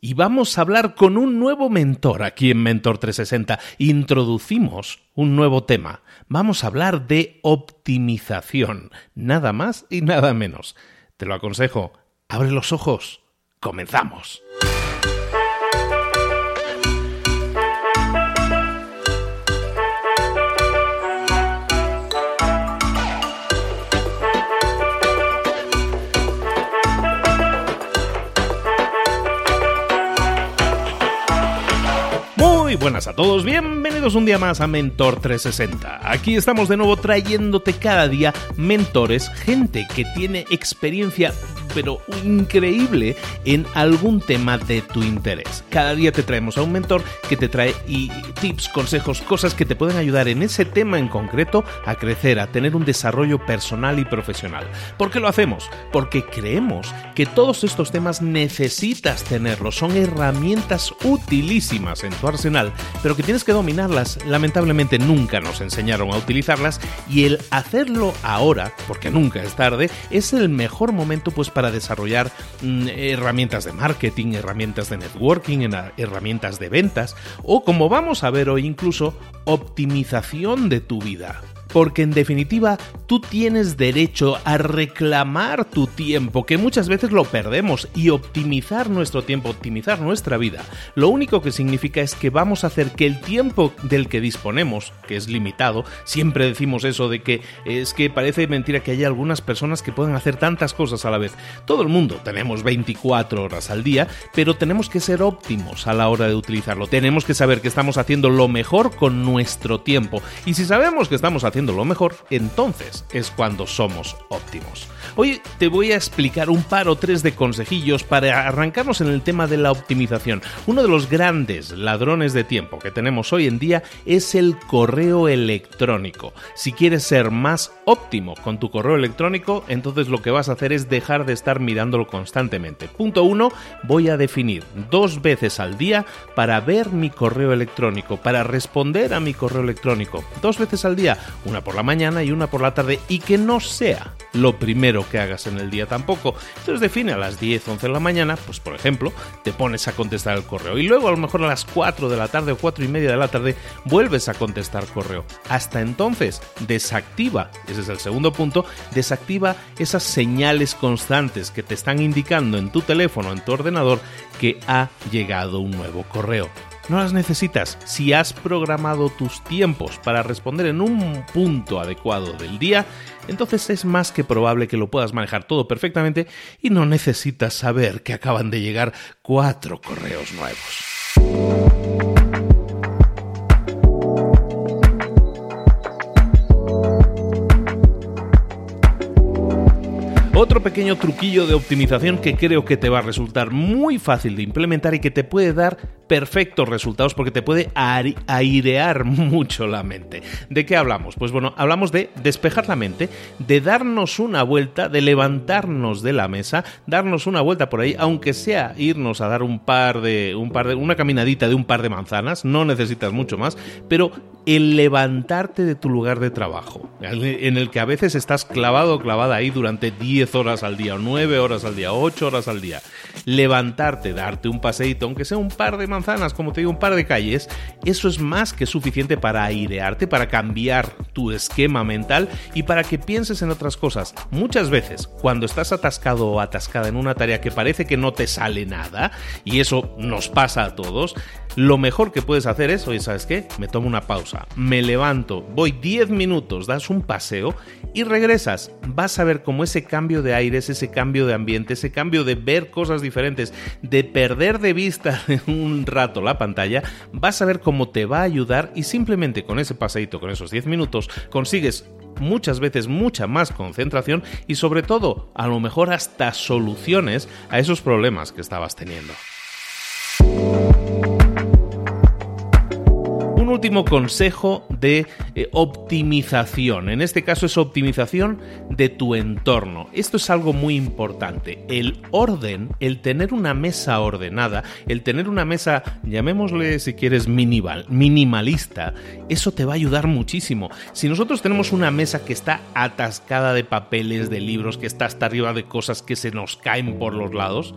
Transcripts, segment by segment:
y vamos a hablar con un nuevo mentor aquí en Mentor 360. Introducimos un nuevo tema. Vamos a hablar de optimización, nada más y nada menos. Te lo aconsejo, abre los ojos, comenzamos. Muy buenas a todos, bienvenidos un día más a Mentor 360. Aquí estamos de nuevo trayéndote cada día mentores, gente que tiene experiencia pero increíble en algún tema de tu interés. Cada día te traemos a un mentor que te trae tips, consejos, cosas que te pueden ayudar en ese tema en concreto a crecer, a tener un desarrollo personal y profesional. ¿Por qué lo hacemos? Porque creemos que todos estos temas necesitas tenerlos, son herramientas utilísimas en tu arsenal, pero que tienes que dominarlas. Lamentablemente nunca nos enseñaron a utilizarlas y el hacerlo ahora, porque nunca es tarde, es el mejor momento pues para desarrollar mm, herramientas de marketing, herramientas de networking, herramientas de ventas o como vamos a ver hoy incluso optimización de tu vida porque en definitiva tú tienes derecho a reclamar tu tiempo, que muchas veces lo perdemos, y optimizar nuestro tiempo, optimizar nuestra vida. Lo único que significa es que vamos a hacer que el tiempo del que disponemos, que es limitado, siempre decimos eso de que es que parece mentira que haya algunas personas que puedan hacer tantas cosas a la vez. Todo el mundo tenemos 24 horas al día, pero tenemos que ser óptimos a la hora de utilizarlo. Tenemos que saber que estamos haciendo lo mejor con nuestro tiempo. Y si sabemos que estamos haciendo lo mejor, entonces es cuando somos óptimos. Hoy te voy a explicar un par o tres de consejillos para arrancarnos en el tema de la optimización. Uno de los grandes ladrones de tiempo que tenemos hoy en día es el correo electrónico. Si quieres ser más óptimo con tu correo electrónico, entonces lo que vas a hacer es dejar de estar mirándolo constantemente. Punto uno, voy a definir dos veces al día para ver mi correo electrónico, para responder a mi correo electrónico. Dos veces al día, una por la mañana y una por la tarde, y que no sea lo primero que hagas en el día tampoco. Entonces define a las 10, 11 de la mañana, pues por ejemplo, te pones a contestar el correo y luego a lo mejor a las 4 de la tarde o 4 y media de la tarde vuelves a contestar correo. Hasta entonces desactiva, ese es el segundo punto, desactiva esas señales constantes que te están indicando en tu teléfono, en tu ordenador, que ha llegado un nuevo correo no las necesitas. Si has programado tus tiempos para responder en un punto adecuado del día, entonces es más que probable que lo puedas manejar todo perfectamente y no necesitas saber que acaban de llegar cuatro correos nuevos. Otro pequeño truquillo de optimización que creo que te va a resultar muy fácil de implementar y que te puede dar perfectos resultados porque te puede airear mucho la mente. ¿De qué hablamos? Pues bueno, hablamos de despejar la mente, de darnos una vuelta, de levantarnos de la mesa, darnos una vuelta por ahí, aunque sea irnos a dar un par de un par de una caminadita de un par de manzanas, no necesitas mucho más, pero el levantarte de tu lugar de trabajo, en el que a veces estás clavado o clavada ahí durante 10 horas al día, o 9 horas al día, 8 horas al día, levantarte, darte un paseíto, aunque sea un par de manzanas, como te digo, un par de calles, eso es más que suficiente para airearte, para cambiar tu esquema mental y para que pienses en otras cosas. Muchas veces, cuando estás atascado o atascada en una tarea que parece que no te sale nada, y eso nos pasa a todos, lo mejor que puedes hacer es, oye, ¿sabes qué? Me tomo una pausa, me levanto, voy 10 minutos, das un paseo y regresas. Vas a ver cómo ese cambio de aires, ese cambio de ambiente, ese cambio de ver cosas diferentes, de perder de vista un rato la pantalla, vas a ver cómo te va a ayudar y simplemente con ese paseito, con esos 10 minutos, consigues muchas veces mucha más concentración y sobre todo a lo mejor hasta soluciones a esos problemas que estabas teniendo. Último consejo de eh, optimización. En este caso es optimización de tu entorno. Esto es algo muy importante. El orden, el tener una mesa ordenada, el tener una mesa, llamémosle si quieres minimal, minimalista, eso te va a ayudar muchísimo. Si nosotros tenemos una mesa que está atascada de papeles, de libros, que está hasta arriba de cosas que se nos caen por los lados,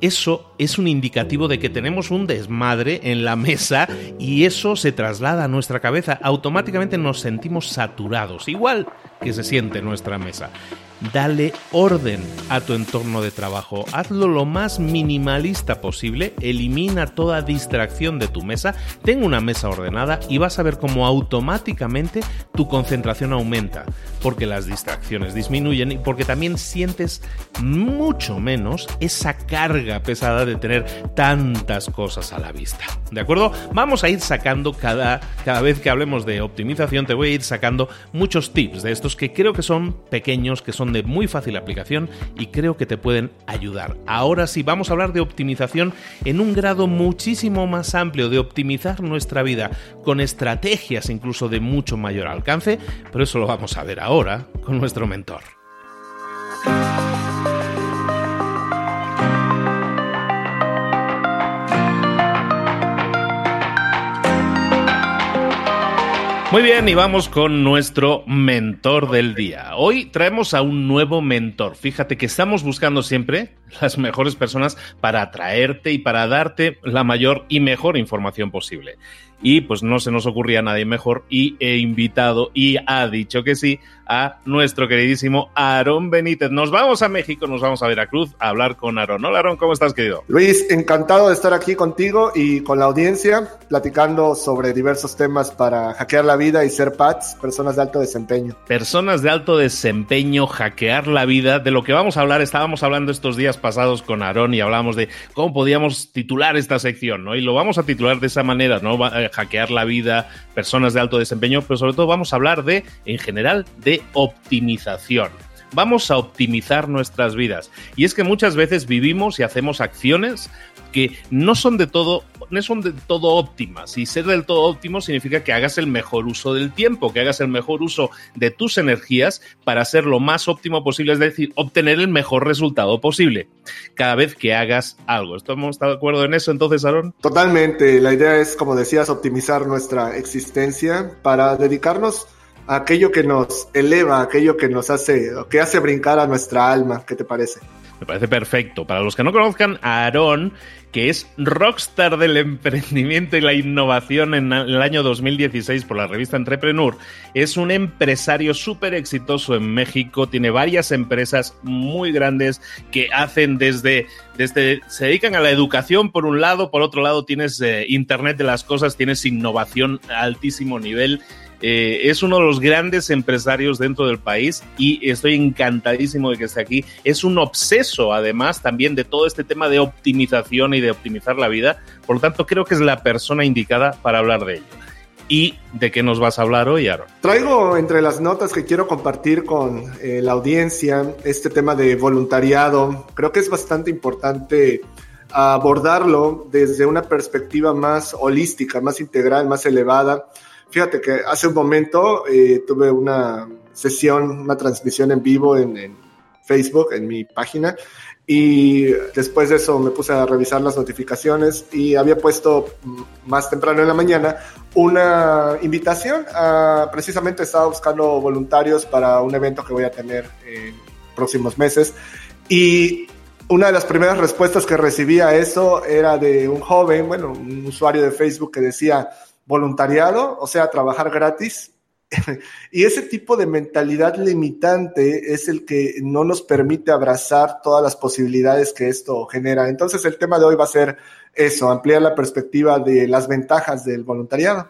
eso es un indicativo de que tenemos un desmadre en la mesa y eso se traslada a nuestra cabeza. Automáticamente nos sentimos saturados, igual que se siente nuestra mesa. Dale orden a tu entorno de trabajo. Hazlo lo más minimalista posible. Elimina toda distracción de tu mesa. Ten una mesa ordenada y vas a ver cómo automáticamente tu concentración aumenta. Porque las distracciones disminuyen y porque también sientes mucho menos esa carga pesada de tener tantas cosas a la vista. ¿De acuerdo? Vamos a ir sacando cada, cada vez que hablemos de optimización, te voy a ir sacando muchos tips de estos que creo que son pequeños, que son de muy fácil aplicación y creo que te pueden ayudar. Ahora sí, vamos a hablar de optimización en un grado muchísimo más amplio, de optimizar nuestra vida con estrategias incluso de mucho mayor alcance, pero eso lo vamos a ver ahora con nuestro mentor. Muy bien, y vamos con nuestro mentor del día. Hoy traemos a un nuevo mentor. Fíjate que estamos buscando siempre las mejores personas para atraerte y para darte la mayor y mejor información posible y pues no se nos ocurría nadie mejor y he invitado y ha dicho que sí a nuestro queridísimo Aarón Benítez. Nos vamos a México, nos vamos a Veracruz a hablar con Aarón. Hola Aarón, ¿cómo estás querido? Luis, encantado de estar aquí contigo y con la audiencia platicando sobre diversos temas para hackear la vida y ser PATS, personas de alto desempeño. Personas de alto desempeño, hackear la vida, de lo que vamos a hablar, estábamos hablando estos días pasados con Aarón y hablábamos de cómo podíamos titular esta sección, ¿no? Y lo vamos a titular de esa manera, ¿no? Hackear la vida, personas de alto desempeño, pero sobre todo vamos a hablar de, en general, de optimización. Vamos a optimizar nuestras vidas. Y es que muchas veces vivimos y hacemos acciones que no son de todo, no son de todo óptimas. Y ser del todo óptimo significa que hagas el mejor uso del tiempo, que hagas el mejor uso de tus energías para ser lo más óptimo posible, es decir, obtener el mejor resultado posible cada vez que hagas algo. ¿Estamos de acuerdo en eso entonces, Aaron? Totalmente. La idea es, como decías, optimizar nuestra existencia para dedicarnos a aquello que nos eleva, aquello que nos hace, que hace brincar a nuestra alma. ¿Qué te parece? Me parece perfecto. Para los que no conozcan a Aarón, que es rockstar del emprendimiento y la innovación en el año 2016 por la revista Entrepreneur, es un empresario súper exitoso en México, tiene varias empresas muy grandes que hacen desde, desde, se dedican a la educación por un lado, por otro lado tienes eh, Internet de las Cosas, tienes innovación a altísimo nivel eh, es uno de los grandes empresarios dentro del país y estoy encantadísimo de que esté aquí. Es un obseso, además, también de todo este tema de optimización y de optimizar la vida. Por lo tanto, creo que es la persona indicada para hablar de ello. ¿Y de qué nos vas a hablar hoy, Aaron? Traigo entre las notas que quiero compartir con eh, la audiencia este tema de voluntariado. Creo que es bastante importante abordarlo desde una perspectiva más holística, más integral, más elevada. Fíjate que hace un momento eh, tuve una sesión, una transmisión en vivo en, Facebook, en mi página, y después de eso me puse a revisar las notificaciones y había puesto más temprano en la mañana una invitación a, precisamente estaba buscando voluntarios para un evento que voy a tener en próximos meses y una de las primeras respuestas que recibí a eso era de un joven, bueno, un usuario de Facebook que decía voluntariado, o sea, trabajar gratis. y ese tipo de mentalidad limitante es el que no nos permite abrazar todas las posibilidades que esto genera. Entonces el tema de hoy va a ser eso, ampliar la perspectiva de las ventajas del voluntariado.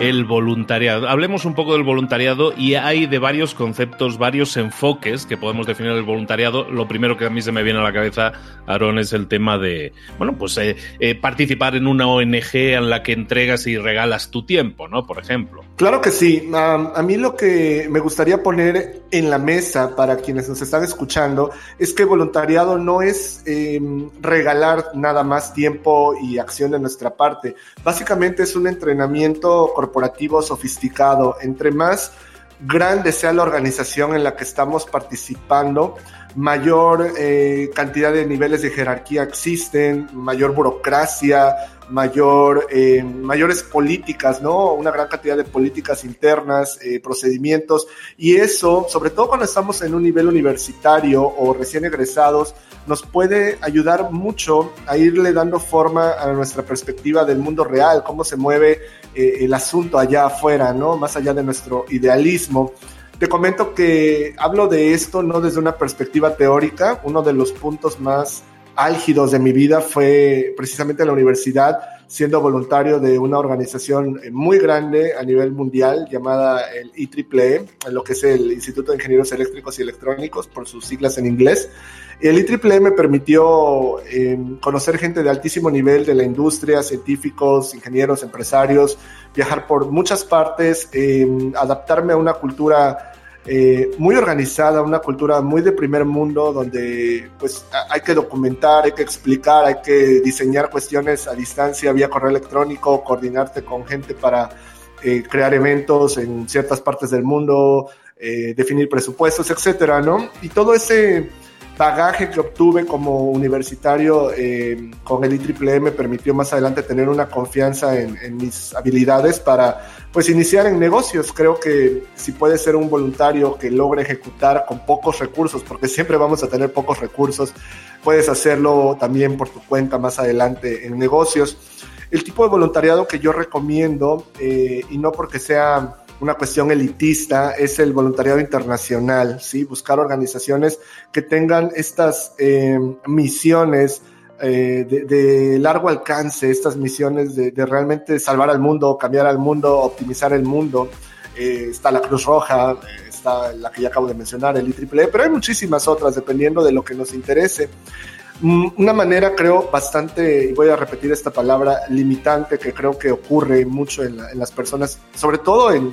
El voluntariado. Hablemos un poco del voluntariado y hay de varios conceptos, varios enfoques que podemos definir el voluntariado. Lo primero que a mí se me viene a la cabeza, Aaron, es el tema de, bueno, pues eh, eh, participar en una ONG en la que entregas y regalas tu tiempo, ¿no? Por ejemplo. Claro que sí. a mí lo que me gustaría poner en la mesa para quienes nos están escuchando es que voluntariado no es em, regalar nada más tiempo y acción de nuestra parte. Básicamente es un entrenamiento corporativo corporativo sofisticado. Entre más grande sea la organización en la que estamos participando, mayor eh, cantidad de niveles de jerarquía existen, mayor burocracia, mayor, eh, mayores políticas, ¿no? Una gran cantidad de políticas internas, eh, procedimientos, y eso, sobre todo cuando estamos en un nivel universitario o recién egresados, nos puede ayudar mucho a irle dando forma a nuestra perspectiva del mundo real, cómo se mueve eh, el asunto allá afuera, ¿no? Más allá de nuestro idealismo. Te comento que hablo de esto no desde una perspectiva teórica, uno de los puntos más álgidos de mi vida fue precisamente la universidad, siendo voluntario de una organización muy grande a nivel mundial llamada el IEEE, lo que es el Instituto de Ingenieros Eléctricos y Electrónicos, por sus siglas en inglés. El IEEE me permitió em, conocer gente de altísimo nivel de la industria, científicos, ingenieros, empresarios, viajar por muchas partes, em, adaptarme a una cultura eh, muy organizada, una cultura muy de primer mundo, donde pues hay que documentar, hay que explicar, hay que diseñar cuestiones a distancia vía correo electrónico, coordinarte con gente para eh, crear eventos en ciertas partes del mundo, eh, definir presupuestos, etcétera, ¿no? Y todo ese bagaje que obtuve como universitario eh, con el IEEE me permitió más adelante tener una confianza en, mis habilidades para pues iniciar en negocios. Creo que si puedes ser un voluntario que logre ejecutar con pocos recursos, porque siempre vamos a tener pocos recursos, puedes hacerlo también por tu cuenta más adelante en negocios. El tipo de voluntariado que yo recomiendo, eh, y no porque sea una cuestión elitista, es el voluntariado internacional, ¿sí? Buscar organizaciones que tengan estas eh, misiones eh, de, largo alcance, estas misiones de, realmente salvar al mundo, cambiar al mundo, optimizar el mundo. Eh, está la Cruz Roja, está la que ya acabo de mencionar, el IEEE, pero hay muchísimas otras dependiendo de lo que nos interese. Mm, una manera, creo, bastante, y voy a repetir esta palabra, limitante que creo que ocurre mucho en, las personas, sobre todo en,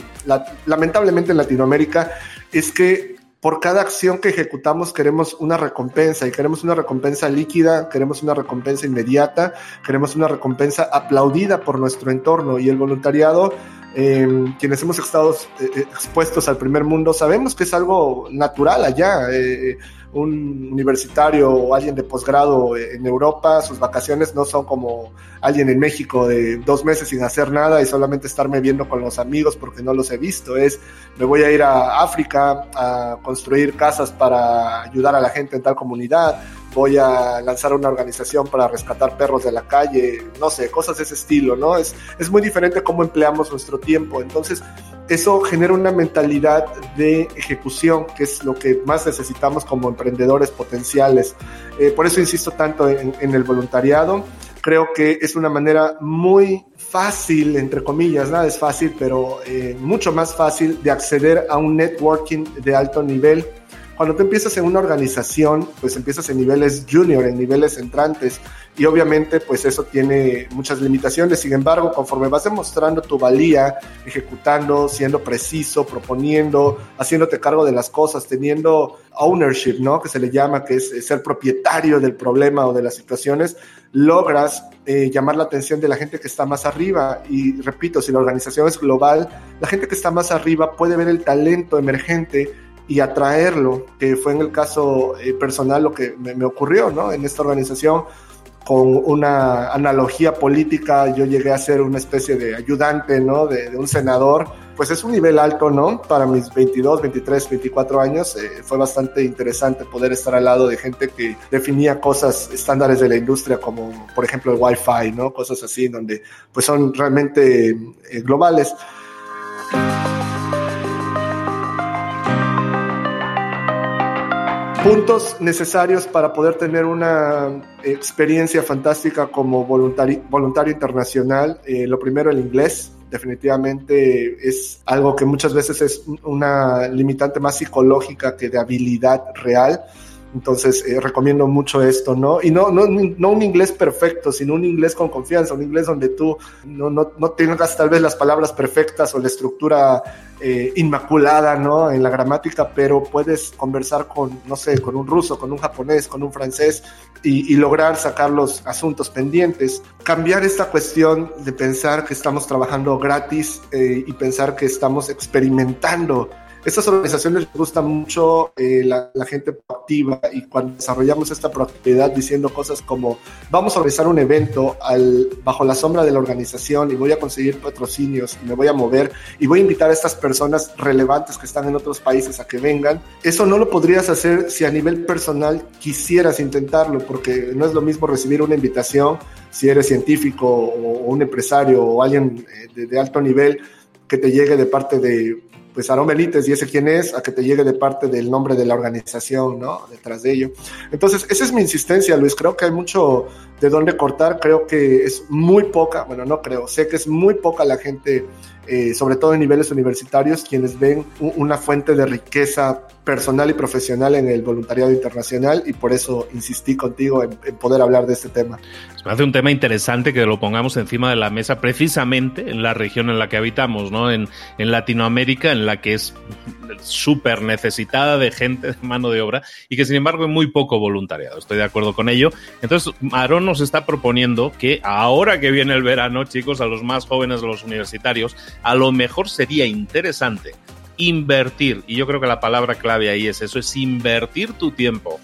lamentablemente en Latinoamérica, es que por cada acción que ejecutamos queremos una recompensa y queremos una recompensa líquida, queremos una recompensa inmediata, queremos una recompensa aplaudida por nuestro entorno y el voluntariado, eh, quienes hemos estado eh, expuestos al primer mundo, sabemos que es algo natural allá. Eh, un universitario o alguien de posgrado en Europa, sus vacaciones no son como alguien en México de dos meses sin hacer nada y solamente estarme viendo con los amigos porque no los he visto. Es, me voy a ir a África a construir casas para ayudar a la gente en tal comunidad, voy a lanzar una organización para rescatar perros de la calle, no sé, cosas de ese estilo, ¿no? Es, es muy diferente cómo empleamos nuestro tiempo. Entonces, eso genera una mentalidad de ejecución, que es lo que más necesitamos como emprendedores potenciales. Eh, por eso insisto tanto en, el voluntariado. Creo que es una manera muy fácil, entre comillas, nada es fácil, pero eh, mucho más fácil de acceder a un networking de alto nivel cuando tú empiezas en una organización, pues empiezas en niveles junior, en niveles entrantes, y obviamente pues eso tiene muchas limitaciones. Sin embargo, conforme vas demostrando tu valía, ejecutando, siendo preciso, proponiendo, haciéndote cargo de las cosas, teniendo ownership, ¿no? Que se le llama, que es ser propietario del problema o de las situaciones, logras eh, llamar la atención de la gente que está más arriba. Y repito, si la organización es global, la gente que está más arriba puede ver el talento emergente y atraerlo, que fue en el caso eh, personal lo que me, me ocurrió, ¿no? En esta organización con una analogía política, yo llegué a ser una especie de ayudante, ¿no? De, un senador, pues es un nivel alto, ¿no? Para mis 22, 23, 24 años eh, fue bastante interesante poder estar al lado de gente que definía cosas estándares de la industria como, por ejemplo, el Wi-Fi, ¿no? Cosas así, donde pues son realmente eh, globales. Puntos necesarios para poder tener una experiencia fantástica como voluntario, voluntario internacional. Eh, lo primero, el inglés. Definitivamente es algo que muchas veces es una limitante más psicológica que de habilidad real. Entonces, eh, recomiendo mucho esto, ¿no? Y no, no, no un inglés perfecto, sino un inglés con confianza, un inglés donde tú no, no, no tengas tal vez las palabras perfectas o la estructura eh, inmaculada, ¿no? En la gramática, pero puedes conversar con, no sé, con un ruso, con un japonés, con un francés y, lograr sacar los asuntos pendientes. Cambiar esta cuestión de pensar que estamos trabajando gratis eh, y pensar que estamos experimentando estas organizaciones les gusta mucho eh, la, gente proactiva y cuando desarrollamos esta proactividad diciendo cosas como vamos a organizar un evento bajo la sombra de la organización y voy a conseguir patrocinios y me voy a mover y voy a invitar a estas personas relevantes que están en otros países a que vengan. Eso no lo podrías hacer si a nivel personal quisieras intentarlo porque no es lo mismo recibir una invitación si eres científico o, un empresario o alguien eh, de alto nivel que te llegue de parte de pues Aarón Benítez y ese quién es, a que te llegue de parte del nombre de la organización, ¿no? Detrás de ello. Entonces, esa es mi insistencia, Luis. Creo que hay mucho de dónde cortar. Creo que es muy poca, bueno, no creo, sé que es muy poca la gente, eh, sobre todo en niveles universitarios, quienes ven una fuente de riqueza personal y profesional en el voluntariado internacional y por eso insistí contigo en, poder hablar de este tema. Me hace un tema interesante que lo pongamos encima de la mesa precisamente en la región en la que habitamos, ¿no? En, en Latinoamérica, en la que es súper necesitada de gente, de mano de obra, y que sin embargo hay muy poco voluntariado. Estoy de acuerdo con ello. Entonces, Aarón nos está proponiendo que ahora que viene el verano, chicos, a los más jóvenes, a los universitarios, a lo mejor sería interesante invertir, y yo creo que la palabra clave ahí es eso, es invertir tu tiempo,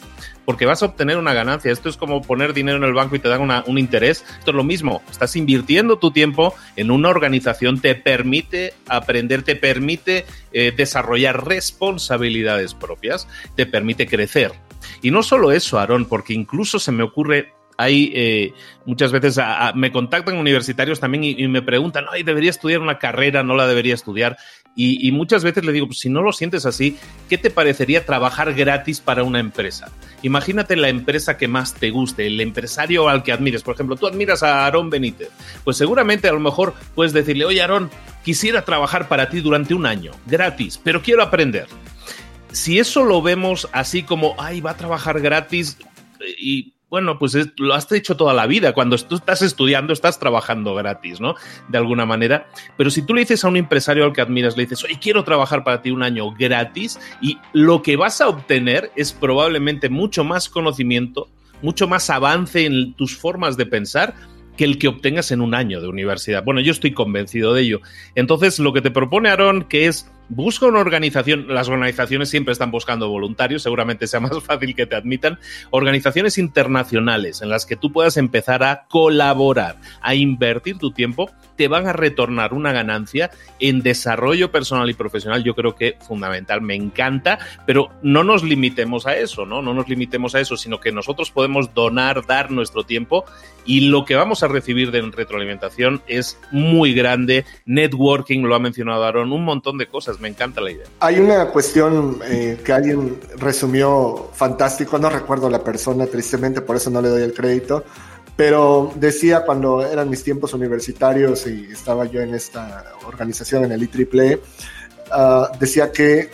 porque vas a obtener una ganancia. Esto es como poner dinero en el banco y te dan un interés. Esto es lo mismo, estás invirtiendo tu tiempo en una organización, te permite aprender, te permite eh, desarrollar responsabilidades propias, te permite crecer. Y no solo eso, Aarón, porque incluso se me ocurre hay eh, muchas veces me contactan universitarios también y, me preguntan, ay, debería estudiar una carrera, no la debería estudiar. Y, muchas veces le digo, pues, si no lo sientes así, ¿qué te parecería trabajar gratis para una empresa? Imagínate la empresa que más te guste, el empresario al que admires. Por ejemplo, tú admiras a Aarón Benítez. Pues seguramente a lo mejor puedes decirle, oye Aarón, quisiera trabajar para ti durante un año, gratis, pero quiero aprender. Si eso lo vemos así como, ay, va a trabajar gratis y bueno, pues lo has hecho toda la vida. Cuando tú estás estudiando, estás trabajando gratis, ¿no? De alguna manera. Pero si tú le dices a un empresario al que admiras, le dices, oye, quiero trabajar para ti un año gratis, y lo que vas a obtener es probablemente mucho más conocimiento, mucho más avance en tus formas de pensar que el que obtengas en un año de universidad. Bueno, yo estoy convencido de ello. Entonces, lo que te propone Aaron, que es busca una organización, las organizaciones siempre están buscando voluntarios, seguramente sea más fácil que te admitan, organizaciones internacionales en las que tú puedas empezar a colaborar, a invertir tu tiempo, te van a retornar una ganancia en desarrollo personal y profesional, yo creo que fundamental, me encanta, pero no nos limitemos a eso, ¿no? No nos limitemos a eso, sino que nosotros podemos donar, dar nuestro tiempo y lo que vamos a recibir de retroalimentación es muy grande, networking, lo ha mencionado Aaron, un montón de cosas me encanta la idea. Hay una cuestión eh, que alguien resumió fantástico, no recuerdo la persona, tristemente, por eso no le doy el crédito, pero decía cuando eran mis tiempos universitarios y estaba yo en esta organización, en el IEEE, uh, decía que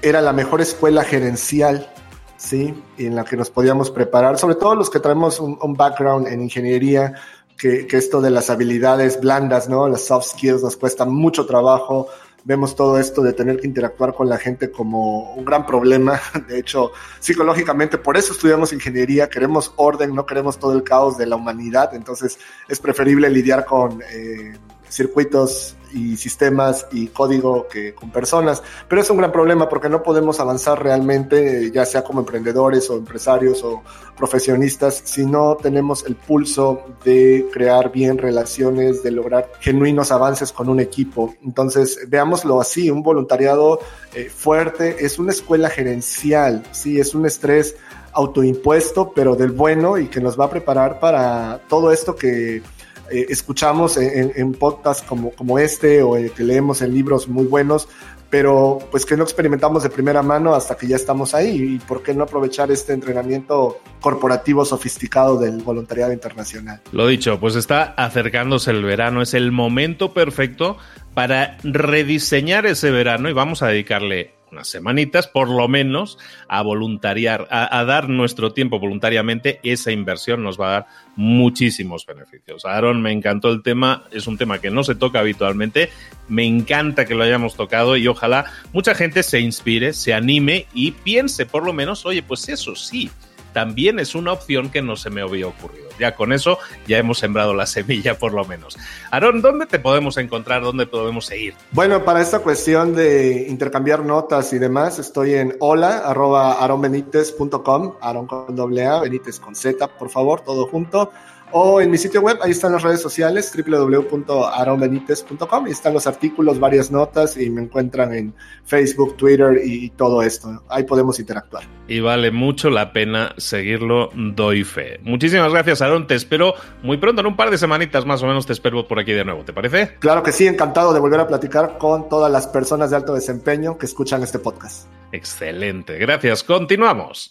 era la mejor escuela gerencial, ¿sí? En la que nos podíamos preparar, sobre todo los que traemos un, background en ingeniería, que, que, esto de las habilidades blandas, ¿no? Las soft skills nos cuesta mucho trabajo. Vemos todo esto de tener que interactuar con la gente como un gran problema. De hecho, psicológicamente, por eso estudiamos ingeniería. Queremos orden, no queremos todo el caos de la humanidad. Entonces, es preferible lidiar con eh, circuitos y sistemas y código que con personas. Pero es un gran problema porque no podemos avanzar realmente, ya sea como emprendedores o empresarios o profesionistas, si no tenemos el pulso de crear bien relaciones, de lograr genuinos avances con un equipo. Entonces, veámoslo así, un voluntariado eh, fuerte es una escuela gerencial, sí, es un estrés autoimpuesto, pero del bueno y que nos va a preparar para todo esto que eh, escuchamos en, podcasts como, como este o que leemos en libros muy buenos, pero pues que no experimentamos de primera mano hasta que ya estamos ahí. ¿Y por qué no aprovechar este entrenamiento corporativo sofisticado del voluntariado internacional? Lo dicho, pues está acercándose el verano, es el momento perfecto para rediseñar ese verano y vamos a dedicarle unas semanitas, por lo menos, a voluntariar, a, dar nuestro tiempo voluntariamente, esa inversión nos va a dar muchísimos beneficios. Aaron, me encantó el tema, es un tema que no se toca habitualmente, me encanta que lo hayamos tocado y ojalá mucha gente se inspire, se anime y piense por lo menos, oye, pues eso sí, también es una opción que no se me había ocurrido. Ya con eso ya hemos sembrado la semilla por lo menos. Aaron, ¿dónde te podemos encontrar? ¿Dónde podemos seguir? Bueno, para esta cuestión de intercambiar notas y demás, estoy en hola arroba aronbenitez.com, con doble A, Benítez con Z, por favor, todo junto o en mi sitio web, ahí están las redes sociales, www.aronbenitez.com, y están los artículos, varias notas, y me encuentran en Facebook, Twitter y todo esto. Ahí podemos interactuar. Y vale mucho la pena seguirlo, doy fe. Muchísimas gracias, Aaron. Te espero muy pronto, en un par de semanitas más o menos, te espero por aquí de nuevo. ¿Te parece? Claro que sí, encantado de volver a platicar con todas las personas de alto desempeño que escuchan este podcast. Excelente, gracias. Continuamos.